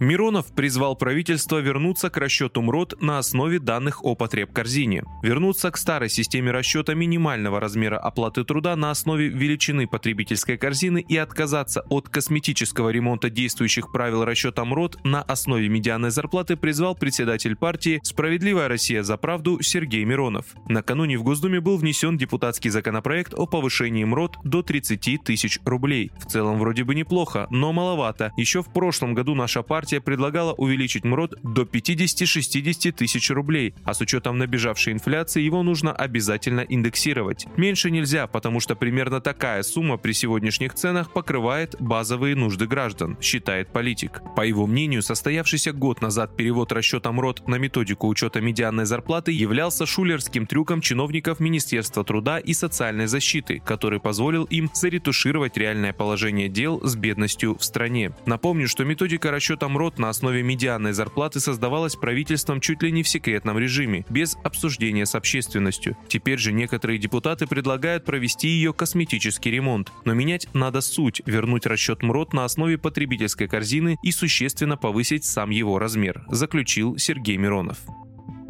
Миронов призвал правительство вернуться к расчету МРОД на основе данных о потребкорзине. Вернуться к старой системе расчета минимального размера оплаты труда на основе величины потребительской корзины и отказаться от косметического ремонта действующих правил расчета МРОД на основе медианной зарплаты призвал председатель партии «Справедливая Россия за правду» Сергей Миронов. Накануне в Госдуме был внесен депутатский законопроект о повышении МРОД до 30 тысяч рублей. В целом вроде бы неплохо, но маловато. Еще в прошлом году наша партия партия предлагала увеличить МРОД до 50-60 тысяч рублей, а с учетом набежавшей инфляции его нужно обязательно индексировать. Меньше нельзя, потому что примерно такая сумма при сегодняшних ценах покрывает базовые нужды граждан, считает политик. По его мнению, состоявшийся год назад перевод расчета МРОД на методику учета медианной зарплаты являлся шулерским трюком чиновников Министерства труда и социальной защиты, который позволил им заретушировать реальное положение дел с бедностью в стране. Напомню, что методика расчета МРОД МРОД на основе медианной зарплаты создавалась правительством чуть ли не в секретном режиме, без обсуждения с общественностью. Теперь же некоторые депутаты предлагают провести ее косметический ремонт. Но менять надо суть, вернуть расчет МРОД на основе потребительской корзины и существенно повысить сам его размер, заключил Сергей Миронов.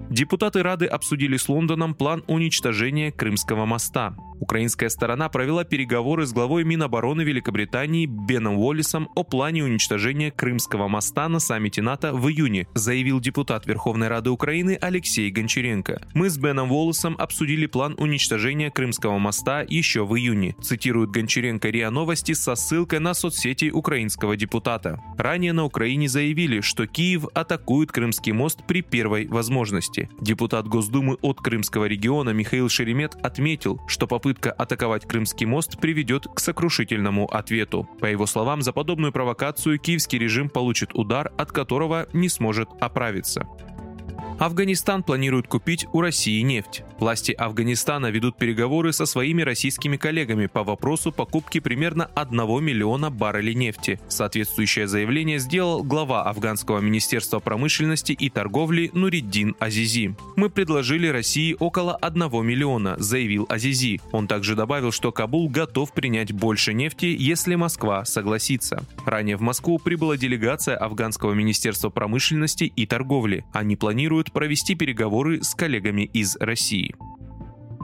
Депутаты Рады обсудили с Лондоном план уничтожения Крымского моста. Украинская сторона провела переговоры с главой Минобороны Великобритании Беном Уоллисом о плане уничтожения Крымского моста на саммите НАТО в июне, заявил депутат Верховной Рады Украины Алексей Гончаренко. Мы с Беном Уоллисом обсудили план уничтожения Крымского моста еще в июне, цитирует Гончаренко РИА Новости со ссылкой на соцсети украинского депутата. Ранее на Украине заявили, что Киев атакует Крымский мост при первой возможности. Депутат Госдумы от Крымского региона Михаил Шеремет отметил, что попытка попытка атаковать Крымский мост приведет к сокрушительному ответу. По его словам, за подобную провокацию киевский режим получит удар, от которого не сможет оправиться. Афганистан планирует купить у России нефть. Власти Афганистана ведут переговоры со своими российскими коллегами по вопросу покупки примерно 1 миллиона баррелей нефти. Соответствующее заявление сделал глава Афганского министерства промышленности и торговли Нуриддин Азизи. «Мы предложили России около 1 миллиона», — заявил Азизи. Он также добавил, что Кабул готов принять больше нефти, если Москва согласится. Ранее в Москву прибыла делегация Афганского министерства промышленности и торговли. Они планируют планирует провести переговоры с коллегами из России.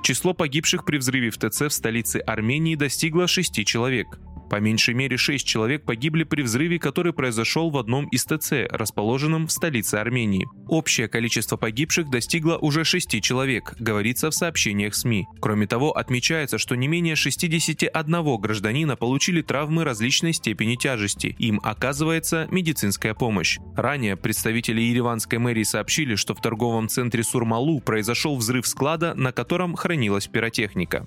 Число погибших при взрыве в ТЦ в столице Армении достигло 6 человек. По меньшей мере 6 человек погибли при взрыве, который произошел в одном из ТЦ, расположенном в столице Армении. Общее количество погибших достигло уже 6 человек, говорится в сообщениях СМИ. Кроме того, отмечается, что не менее 61 гражданина получили травмы различной степени тяжести. Им оказывается медицинская помощь. Ранее представители Ереванской мэрии сообщили, что в торговом центре Сурмалу произошел взрыв склада, на котором хранилась пиротехника.